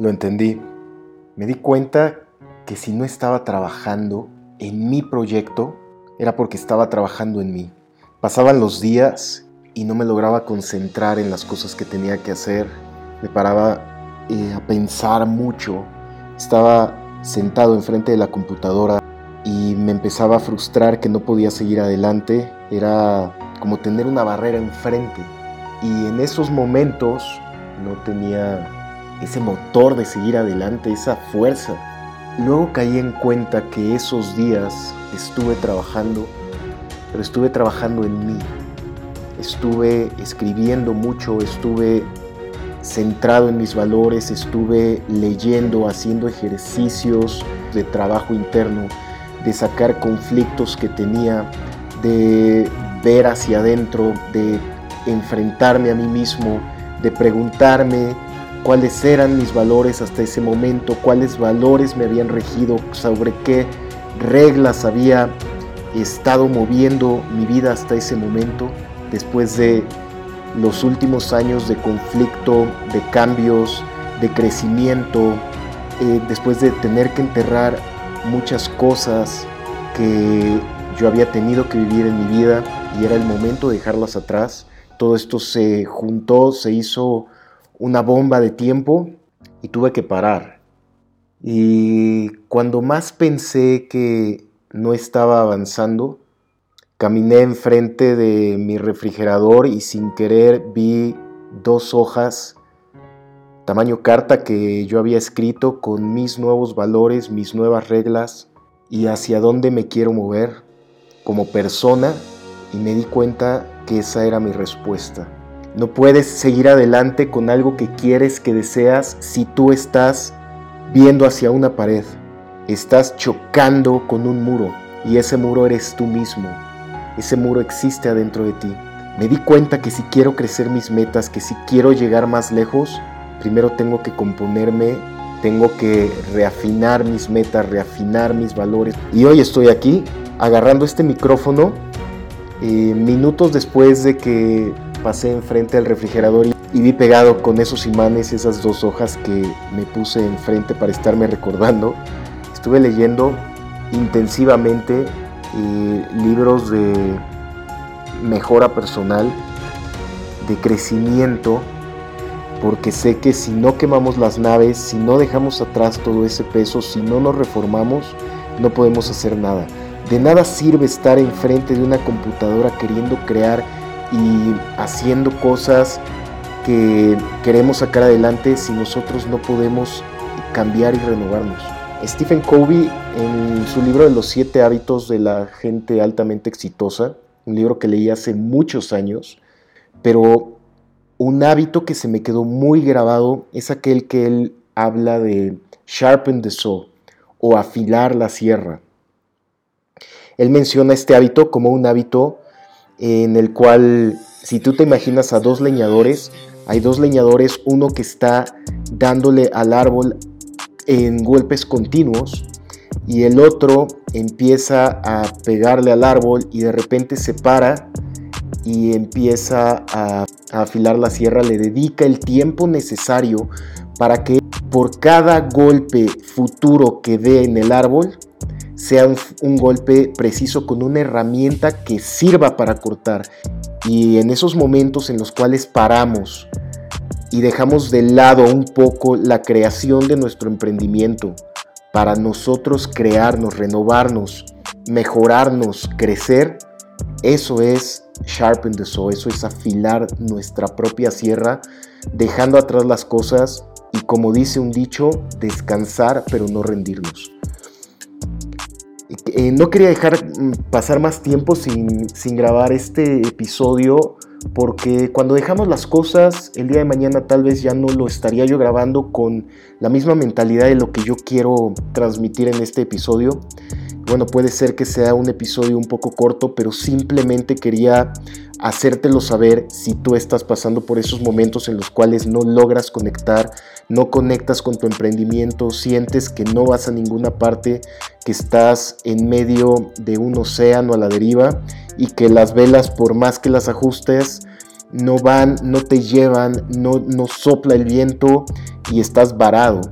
Lo entendí. Me di cuenta que si no estaba trabajando en mi proyecto, era porque estaba trabajando en mí. Pasaban los días y no me lograba concentrar en las cosas que tenía que hacer. Me paraba eh, a pensar mucho. Estaba sentado enfrente de la computadora y me empezaba a frustrar que no podía seguir adelante. Era como tener una barrera enfrente. Y en esos momentos no tenía ese motor de seguir adelante, esa fuerza. Luego caí en cuenta que esos días estuve trabajando, pero estuve trabajando en mí. Estuve escribiendo mucho, estuve centrado en mis valores, estuve leyendo, haciendo ejercicios de trabajo interno, de sacar conflictos que tenía, de ver hacia adentro, de enfrentarme a mí mismo, de preguntarme cuáles eran mis valores hasta ese momento, cuáles valores me habían regido, sobre qué reglas había estado moviendo mi vida hasta ese momento, después de los últimos años de conflicto, de cambios, de crecimiento, eh, después de tener que enterrar muchas cosas que yo había tenido que vivir en mi vida y era el momento de dejarlas atrás. Todo esto se juntó, se hizo una bomba de tiempo y tuve que parar. Y cuando más pensé que no estaba avanzando, caminé enfrente de mi refrigerador y sin querer vi dos hojas tamaño carta que yo había escrito con mis nuevos valores, mis nuevas reglas y hacia dónde me quiero mover como persona y me di cuenta que esa era mi respuesta. No puedes seguir adelante con algo que quieres, que deseas, si tú estás viendo hacia una pared. Estás chocando con un muro y ese muro eres tú mismo. Ese muro existe adentro de ti. Me di cuenta que si quiero crecer mis metas, que si quiero llegar más lejos, primero tengo que componerme, tengo que reafinar mis metas, reafinar mis valores. Y hoy estoy aquí agarrando este micrófono eh, minutos después de que pasé enfrente al refrigerador y, vi pegado con esos imanes esas dos hojas que me puse enfrente para estarme recordando. Estuve leyendo intensivamente eh, libros de mejora personal, de crecimiento, porque sé que si no quemamos las naves, si no dejamos atrás todo ese peso, si no nos reformamos, no podemos hacer nada. De nada sirve estar enfrente de una computadora queriendo crear y haciendo cosas que queremos sacar adelante si nosotros no podemos cambiar y renovarnos. Stephen Covey en su libro de los siete hábitos de la gente altamente exitosa, un libro que leí hace muchos años, pero un hábito que se me quedó muy grabado es aquel que él habla de sharpen the saw o afilar la sierra. Él menciona este hábito como un hábito en el cual, si tú te imaginas a dos leñadores, hay dos leñadores, uno que está dándole al árbol en golpes continuos y el otro empieza a pegarle al árbol y de repente se para y empieza a, afilar la sierra, le dedica el tiempo necesario para que por cada golpe futuro que dé en el árbol, sea un, golpe preciso con una herramienta que sirva para cortar. Y en esos momentos en los cuales paramos y dejamos de lado un poco la creación de nuestro emprendimiento para nosotros crearnos, renovarnos, mejorarnos, crecer, eso es sharpen the saw, eso es afilar nuestra propia sierra, dejando atrás las cosas y como dice un dicho, descansar pero no rendirnos. Eh, no quería dejar mm, pasar más tiempo sin, sin grabar este episodio porque cuando dejamos las cosas, el día de mañana tal vez ya no lo estaría yo grabando con la misma mentalidad de lo que yo quiero transmitir en este episodio. Bueno, puede ser que sea un episodio un poco corto, pero simplemente quería hacértelo saber si tú estás pasando por esos momentos en los cuales no logras conectar, no conectas con tu emprendimiento, sientes que no vas a ninguna parte, que estás en medio de un océano a la deriva y que las velas, por más que las ajustes, no van, no te llevan, no, sopla el viento y estás varado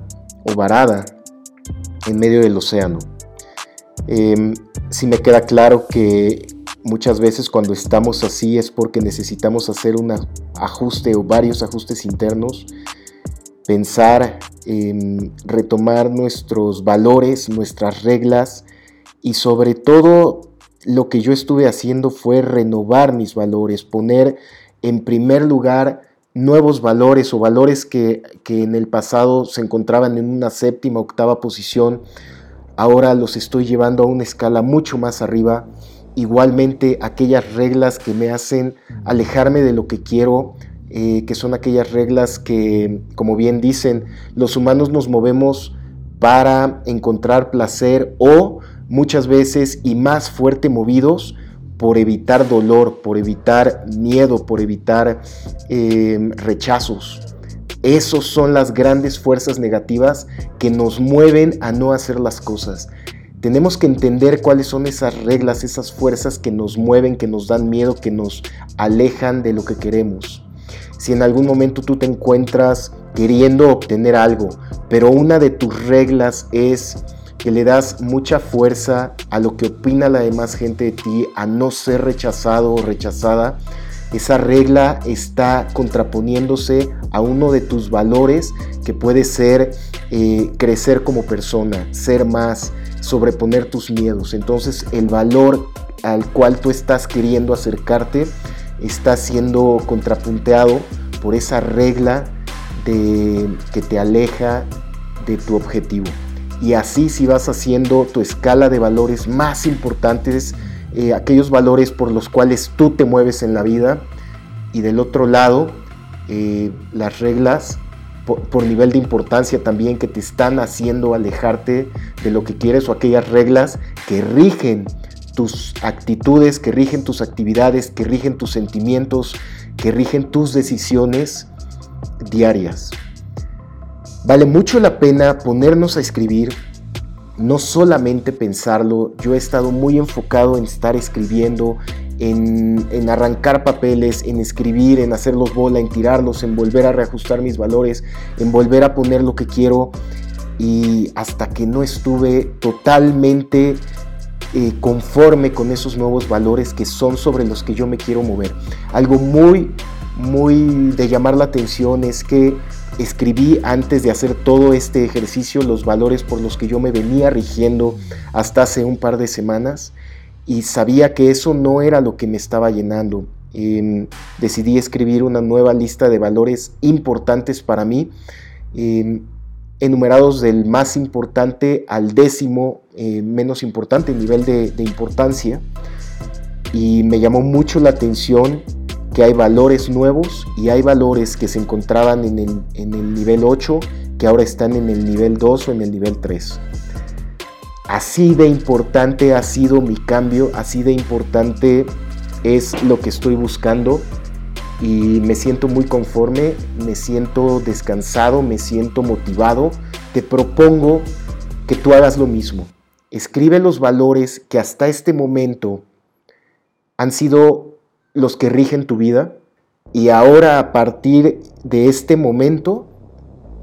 o varada en medio del océano. Eh, sí me queda claro que muchas veces cuando estamos así es porque necesitamos hacer un ajuste o varios ajustes internos, pensar en retomar nuestros valores, nuestras reglas y sobre todo lo que yo estuve haciendo fue renovar mis valores, poner en primer lugar nuevos valores o valores que, que en el pasado se encontraban en una séptima, octava posición, ahora los estoy llevando a una escala mucho más arriba. Igualmente aquellas reglas que me hacen alejarme de lo que quiero, eh, que son aquellas reglas que, como bien dicen, los humanos nos movemos para encontrar placer o muchas veces y más fuerte movidos por evitar dolor, por evitar miedo, por evitar eh, rechazos. Esas son las grandes fuerzas negativas que nos mueven a no hacer las cosas. Tenemos que entender cuáles son esas reglas, esas fuerzas que nos mueven, que nos dan miedo, que nos alejan de lo que queremos. Si en algún momento tú te encuentras queriendo obtener algo, pero una de tus reglas es que le das mucha fuerza a lo que opina la demás gente de ti, a no ser rechazado o rechazada, esa regla está contraponiéndose a uno de tus valores que puede ser eh, crecer como persona, ser más, sobreponer tus miedos. Entonces el valor al cual tú estás queriendo acercarte está siendo contrapunteado por esa regla de, que te aleja de tu objetivo. Y así si vas haciendo tu escala de valores más importantes, eh, aquellos valores por los cuales tú te mueves en la vida y del otro lado eh, las reglas por, nivel de importancia también que te están haciendo alejarte de lo que quieres o aquellas reglas que rigen tus actitudes, que rigen tus actividades, que rigen tus sentimientos, que rigen tus decisiones diarias. Vale mucho la pena ponernos a escribir no solamente pensarlo, yo he estado muy enfocado en estar escribiendo, en, arrancar papeles, en escribir, en hacerlos bola, en tirarlos, en volver a reajustar mis valores, en volver a poner lo que quiero y hasta que no estuve totalmente eh, conforme con esos nuevos valores que son sobre los que yo me quiero mover. Algo muy, muy de llamar la atención es que escribí antes de hacer todo este ejercicio los valores por los que yo me venía rigiendo hasta hace un par de semanas y sabía que eso no era lo que me estaba llenando. Em, decidí escribir una nueva lista de valores importantes para mí, em, enumerados del más importante al décimo eh, menos importante, nivel de importancia. Y me llamó mucho la atención que hay valores nuevos y hay valores que se encontraban en el, en el nivel 8 que ahora están en el nivel 2 o en el nivel 3. Así de importante ha sido mi cambio, así de importante es lo que estoy buscando y me siento muy conforme, me siento descansado, me siento motivado. Te propongo que tú hagas lo mismo. Escribe los valores que hasta este momento han sido los que rigen tu vida y ahora a partir de este momento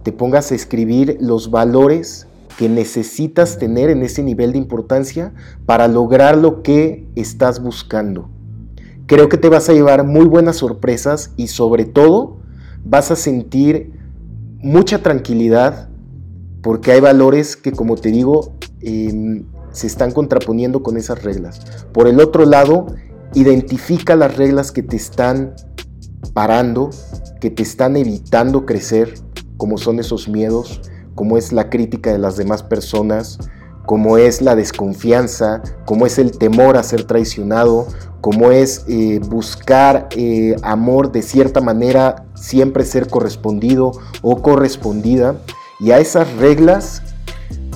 te pongas a escribir los valores que necesitas tener en ese nivel de importancia para lograr lo que estás buscando. Creo que te vas a llevar muy buenas sorpresas y sobre todo vas a sentir mucha tranquilidad porque hay valores que como te digo em, se están contraponiendo con esas reglas. Por el otro lado, Identifica las reglas que te están parando, que te están evitando crecer, como son esos miedos, como es la crítica de las demás personas, como es la desconfianza, como es el temor a ser traicionado, como es eh, buscar eh, amor de cierta manera, siempre ser correspondido o correspondida. Y a esas reglas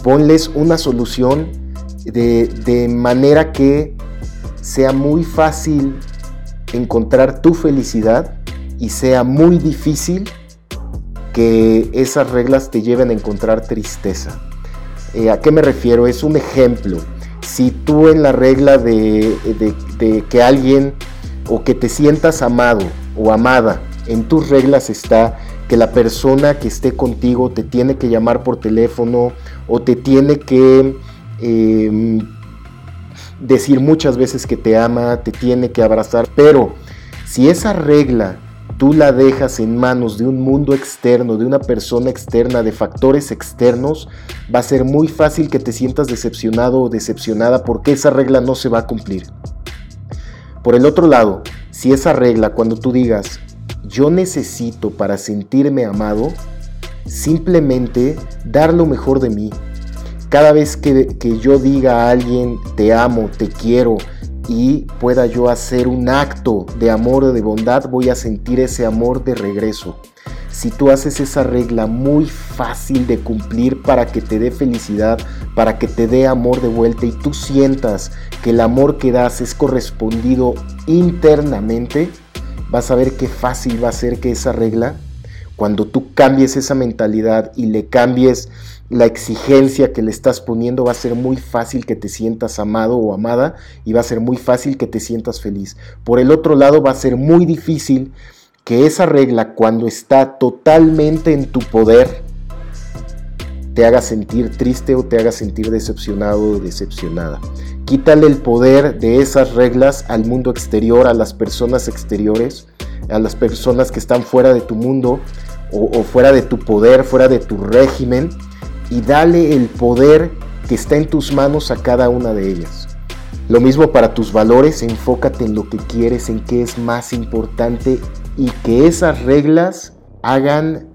ponles una solución de, de manera que sea muy fácil encontrar tu felicidad y sea muy difícil que esas reglas te lleven a encontrar tristeza. Eh, ¿A qué me refiero? Es un ejemplo. Si tú en la regla de, que alguien o que te sientas amado o amada, en tus reglas está que la persona que esté contigo te tiene que llamar por teléfono o te tiene que em, decir muchas veces que te ama, te tiene que abrazar, pero si esa regla tú la dejas en manos de un mundo externo, de una persona externa, de factores externos, va a ser muy fácil que te sientas decepcionado o decepcionada porque esa regla no se va a cumplir. Por el otro lado, si esa regla, cuando tú digas, yo necesito para sentirme amado, simplemente dar lo mejor de mí. Cada vez que, que yo diga a alguien, te amo, te quiero, y pueda yo hacer un acto de amor o de bondad, voy a sentir ese amor de regreso. Si tú haces esa regla muy fácil de cumplir para que te dé felicidad, para que te dé amor de vuelta y tú sientas que el amor que das es correspondido internamente, vas a ver qué fácil va a ser que esa regla, cuando tú cambies esa mentalidad y le cambies la exigencia que le estás poniendo va a ser muy fácil que te sientas amado o amada y va a ser muy fácil que te sientas feliz. Por el otro lado va a ser muy difícil que esa regla cuando está totalmente en tu poder te haga sentir triste o te haga sentir decepcionado o decepcionada. Quítale el poder de esas reglas al mundo exterior, a las personas exteriores, a las personas que están fuera de tu mundo o, o fuera de tu poder, fuera de tu régimen y dale el poder que está en tus manos a cada una de ellas. Lo mismo para tus valores, enfócate en lo que quieres, en qué es más importante y que esas reglas hagan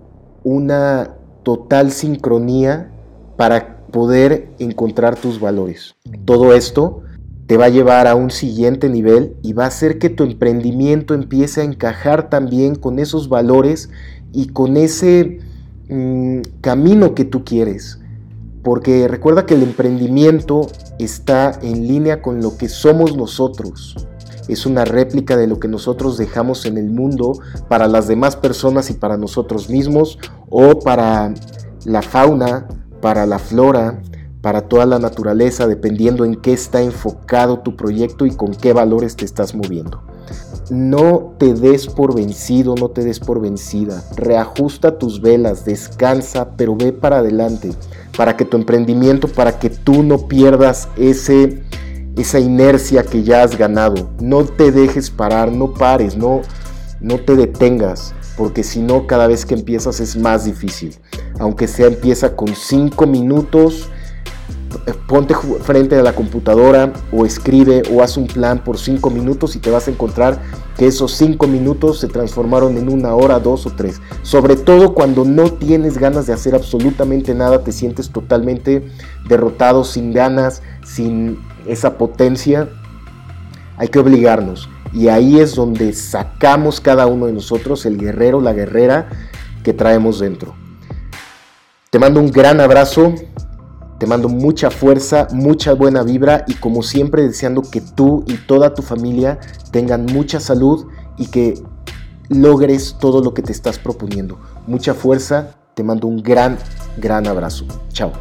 una total sincronía para poder encontrar tus valores. Todo esto te va a llevar a un siguiente nivel y va a hacer que tu emprendimiento empiece a encajar también con esos valores y con ese Camino que tú quieres. Porque recuerda que el emprendimiento está en línea con lo que somos nosotros. Es una réplica de lo que nosotros dejamos en el mundo para las demás personas y para nosotros mismos o para la fauna, para la flora, para toda la naturaleza, dependiendo en qué está enfocado tu proyecto y con qué valores te estás moviendo. No te des por vencido, no te des por vencida. Reajusta tus velas, descansa, pero ve para adelante, para que tu emprendimiento, para que tú no pierdas ese, esa inercia que ya has ganado. No te dejes parar, no pares, no, no te detengas, porque si no, cada vez que empiezas es más difícil. Aunque sea empieza con 5 minutos, ponte frente a la computadora o escribe o haz un plan por cinco minutos y te vas a encontrar que esos cinco minutos se transformaron en una hora, dos o tres. Sobre todo cuando no tienes ganas de hacer absolutamente nada, te sientes totalmente derrotado, sin ganas, sin esa potencia. Hay que obligarnos. Y ahí es donde sacamos cada uno de nosotros el guerrero, la guerrera que traemos dentro. Te mando un gran abrazo. Te mando mucha fuerza, mucha buena vibra y como siempre deseando que tú y toda tu familia tengan mucha salud y que logres todo lo que te estás proponiendo. Mucha fuerza, te mando un gran, gran abrazo. Chao.